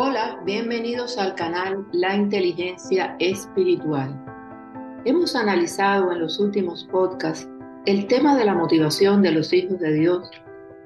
Hola, bienvenidos al canal La Inteligencia Espiritual. Hemos analizado en los últimos podcasts el tema de la motivación de los hijos de Dios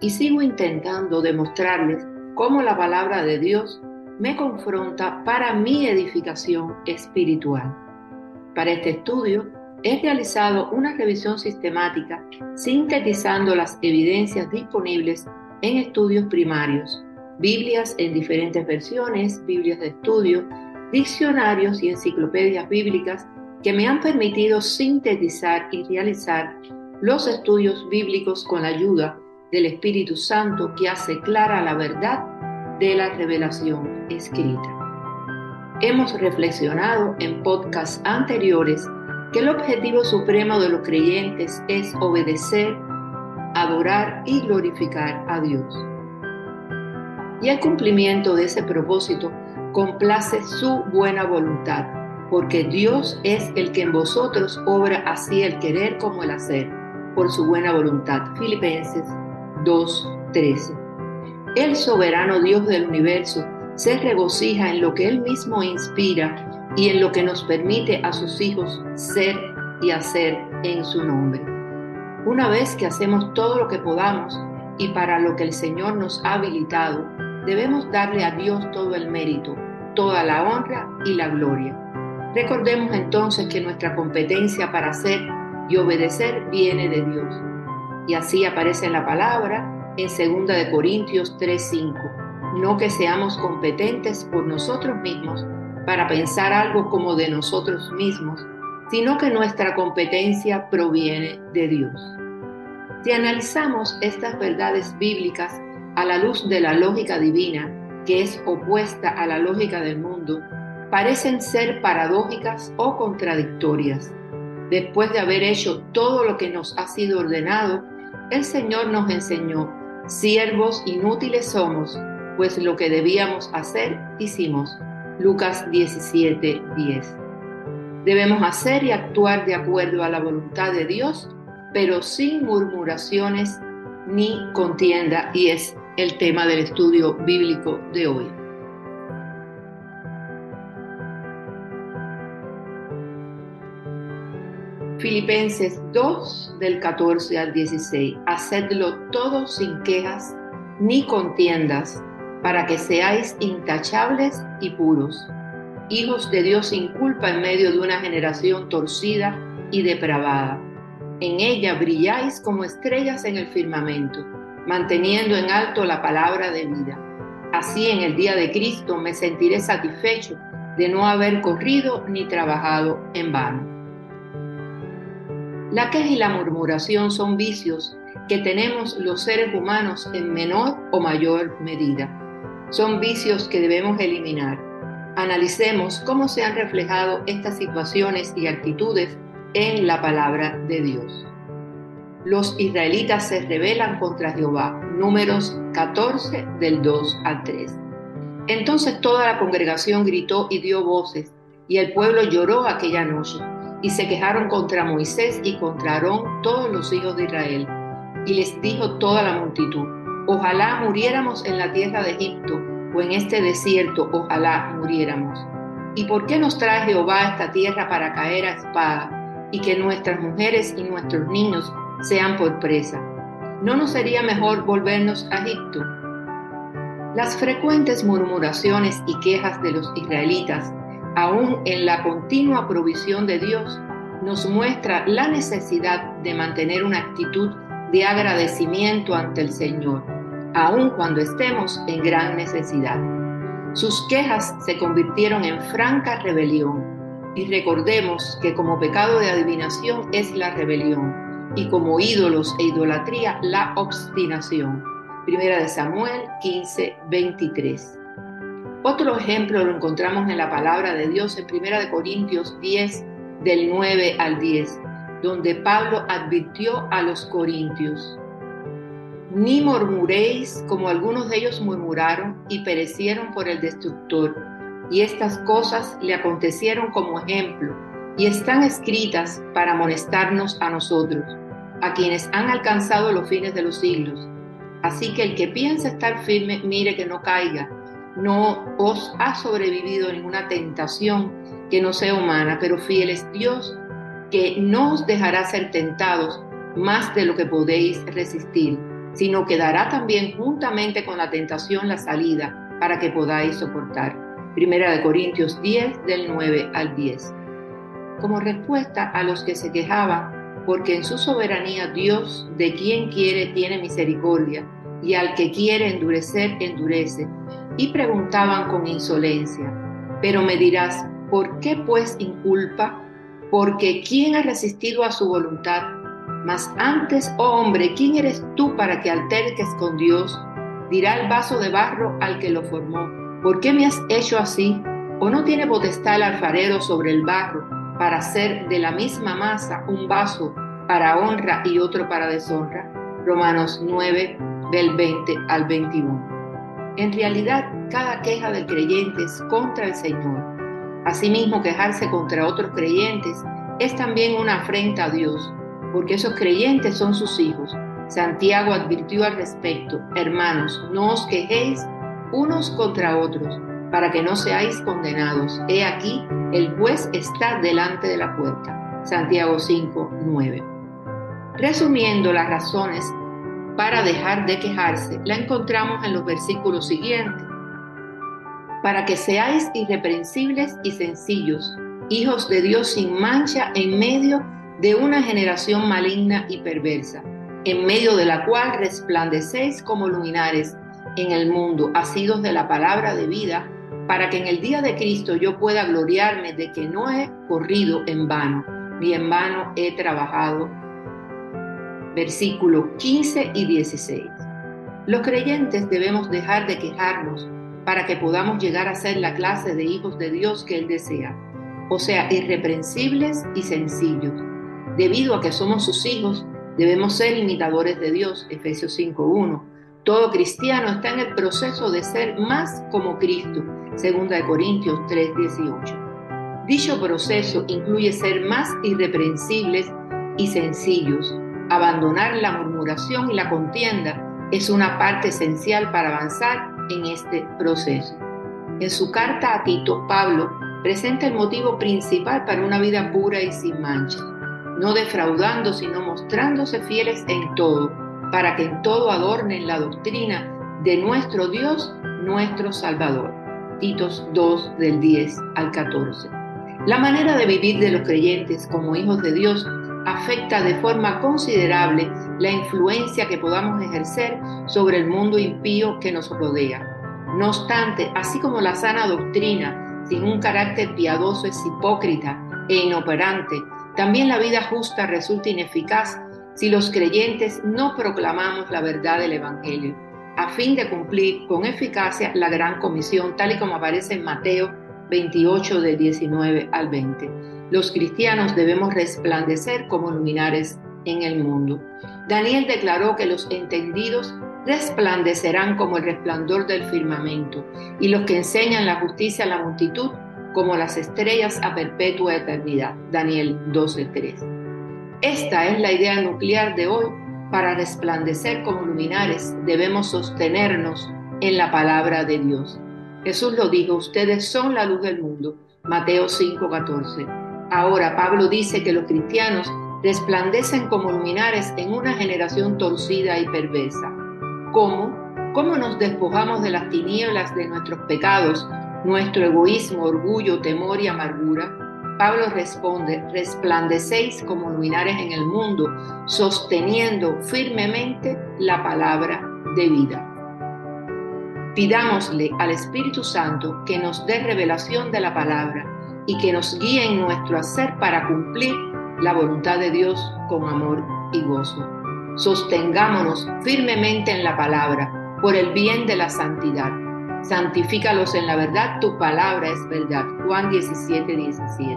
y sigo intentando demostrarles cómo la palabra de Dios me confronta para mi edificación espiritual. Para este estudio he realizado una revisión sistemática sintetizando las evidencias disponibles en estudios primarios Biblias en diferentes versiones, Biblias de estudio, diccionarios y enciclopedias bíblicas que me han permitido sintetizar y realizar los estudios bíblicos con la ayuda del Espíritu Santo que hace clara la verdad de la revelación escrita. Hemos reflexionado en podcasts anteriores que el objetivo supremo de los creyentes es obedecer, adorar y glorificar a Dios y el cumplimiento de ese propósito complace su buena voluntad, porque Dios es el que en vosotros obra así el querer como el hacer, por su buena voluntad. Filipenses 2:13. El soberano Dios del universo se regocija en lo que Él mismo inspira y en lo que nos permite a sus hijos ser y hacer en su nombre. Una vez que hacemos todo lo que podamos y para lo que el Señor nos ha habilitado, debemos darle a Dios todo el mérito, toda la honra y la gloria. Recordemos entonces que nuestra competencia para hacer y obedecer viene de Dios. Y así aparece en la palabra en 2 de Corintios 3:5. No que seamos competentes por nosotros mismos para pensar algo como de nosotros mismos, sino que nuestra competencia proviene de Dios. Si analizamos estas verdades bíblicas a la luz de la lógica divina, que es opuesta a la lógica del mundo, parecen ser paradójicas o contradictorias. Después de haber hecho todo lo que nos ha sido ordenado, el Señor nos enseñó, siervos inútiles somos, pues lo que debíamos hacer, hicimos. Lucas 17, 10. Debemos hacer y actuar de acuerdo a la voluntad de Dios, pero sin murmuraciones ni contienda, y es el tema del estudio bíblico de hoy. Filipenses 2 del 14 al 16. Hacedlo todo sin quejas ni contiendas, para que seáis intachables y puros, hijos de Dios sin culpa en medio de una generación torcida y depravada. En ella brilláis como estrellas en el firmamento manteniendo en alto la palabra de vida. Así en el día de Cristo me sentiré satisfecho de no haber corrido ni trabajado en vano. La queja y la murmuración son vicios que tenemos los seres humanos en menor o mayor medida. Son vicios que debemos eliminar. Analicemos cómo se han reflejado estas situaciones y actitudes en la palabra de Dios los israelitas se rebelan contra Jehová. Números 14 del 2 al 3. Entonces toda la congregación gritó y dio voces, y el pueblo lloró aquella noche, y se quejaron contra Moisés y contra Aarón todos los hijos de Israel. Y les dijo toda la multitud, ojalá muriéramos en la tierra de Egipto, o en este desierto, ojalá muriéramos. ¿Y por qué nos trae Jehová esta tierra para caer a espada, y que nuestras mujeres y nuestros niños sean por presa. ¿No nos sería mejor volvernos a Egipto? Las frecuentes murmuraciones y quejas de los israelitas, aún en la continua provisión de Dios, nos muestra la necesidad de mantener una actitud de agradecimiento ante el Señor, aun cuando estemos en gran necesidad. Sus quejas se convirtieron en franca rebelión y recordemos que como pecado de adivinación es la rebelión y como ídolos e idolatría la obstinación. Primera de Samuel 15, 23. Otro ejemplo lo encontramos en la palabra de Dios en Primera de Corintios 10, del 9 al 10, donde Pablo advirtió a los corintios, ni murmuréis como algunos de ellos murmuraron y perecieron por el destructor, y estas cosas le acontecieron como ejemplo, y están escritas para amonestarnos a nosotros a quienes han alcanzado los fines de los siglos. Así que el que piensa estar firme, mire que no caiga. no os ha sobrevivido ninguna tentación que no sea humana, pero fiel es Dios que no os dejará ser tentados más de lo que podéis resistir, sino que dará también juntamente con la tentación la salida para que podáis soportar. Primera de Corintios 10 del 9 al 10. Como respuesta a los que se quejaban, porque en su soberanía Dios de quien quiere tiene misericordia, y al que quiere endurecer, endurece y preguntaban con insolencia, pero me dirás, ¿por qué pues inculpa? Porque ¿quién ha resistido a su voluntad? Mas antes, oh hombre, ¿quién eres tú para que alterques con Dios? Dirá el vaso de barro al que lo formó, ¿por qué me has hecho así? ¿O no tiene potestad el alfarero sobre el barro para hacer de la misma masa un vaso para honra y otro para deshonra? Romanos 9, del 20 al 21. En realidad, cada queja del creyente es contra el Señor. Asimismo, quejarse contra otros creyentes es también una afrenta a Dios, porque esos creyentes son sus hijos. Santiago advirtió al respecto, hermanos, no os quejéis unos contra otros, para que no seáis condenados. He aquí, el juez está delante de la puerta. Santiago 5, 9. Resumiendo las razones para dejar de quejarse la encontramos en los versículos siguientes. Para que seáis irreprensibles y sencillos, hijos de Dios sin mancha en medio de una generación maligna y perversa, en medio de la cual resplandecéis como luminares en el mundo, asidos de la palabra de vida, para que en el día de Cristo yo pueda gloriarme de que no he corrido en vano, ni en vano he trabajado versículos 15 y 16. Los creyentes debemos dejar de quejarnos para que podamos llegar a ser la clase de hijos de Dios que Él desea, o sea, irreprensibles y sencillos. Debido a que somos sus hijos, debemos ser imitadores de Dios, Efesios 5.1. Todo cristiano está en el proceso de ser más como Cristo, 2 Corintios 3.18. Dicho proceso incluye ser más irreprensibles y sencillos, Abandonar la murmuración y la contienda es una parte esencial para avanzar en este proceso. En su carta a Tito, Pablo presenta el motivo principal para una vida pura y sin mancha, no defraudando, sino mostrándose fieles en todo, para que en todo adornen la doctrina de nuestro Dios, nuestro Salvador. Titos 2 del 10 al 14. La manera de vivir de los creyentes como hijos de Dios afecta de forma considerable la influencia que podamos ejercer sobre el mundo impío que nos rodea. No obstante, así como la sana doctrina sin un carácter piadoso es hipócrita e inoperante, también la vida justa resulta ineficaz si los creyentes no proclamamos la verdad del Evangelio, a fin de cumplir con eficacia la gran comisión, tal y como aparece en Mateo 28 de 19 al 20 los cristianos debemos resplandecer como luminares en el mundo. Daniel declaró que los entendidos resplandecerán como el resplandor del firmamento y los que enseñan la justicia a la multitud como las estrellas a perpetua eternidad. Daniel 12:3. Esta es la idea nuclear de hoy. Para resplandecer como luminares debemos sostenernos en la palabra de Dios. Jesús lo dijo, ustedes son la luz del mundo. Mateo 5:14. Ahora Pablo dice que los cristianos resplandecen como luminares en una generación torcida y perversa. ¿Cómo? ¿Cómo nos despojamos de las tinieblas de nuestros pecados, nuestro egoísmo, orgullo, temor y amargura? Pablo responde, resplandecéis como luminares en el mundo, sosteniendo firmemente la palabra de vida. Pidámosle al Espíritu Santo que nos dé revelación de la palabra y que nos guíe en nuestro hacer para cumplir la voluntad de Dios con amor y gozo. Sostengámonos firmemente en la palabra por el bien de la santidad. Santifícalos en la verdad, tu palabra es verdad. Juan 17, 17.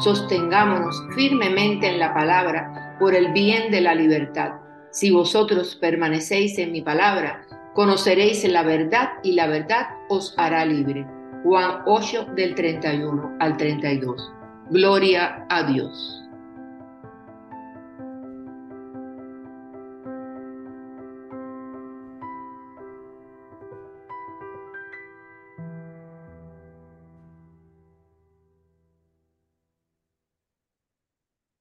Sostengámonos firmemente en la palabra por el bien de la libertad. Si vosotros permanecéis en mi palabra, conoceréis la verdad y la verdad os hará libre. Juan 8 del 31 al 32. Gloria a Dios.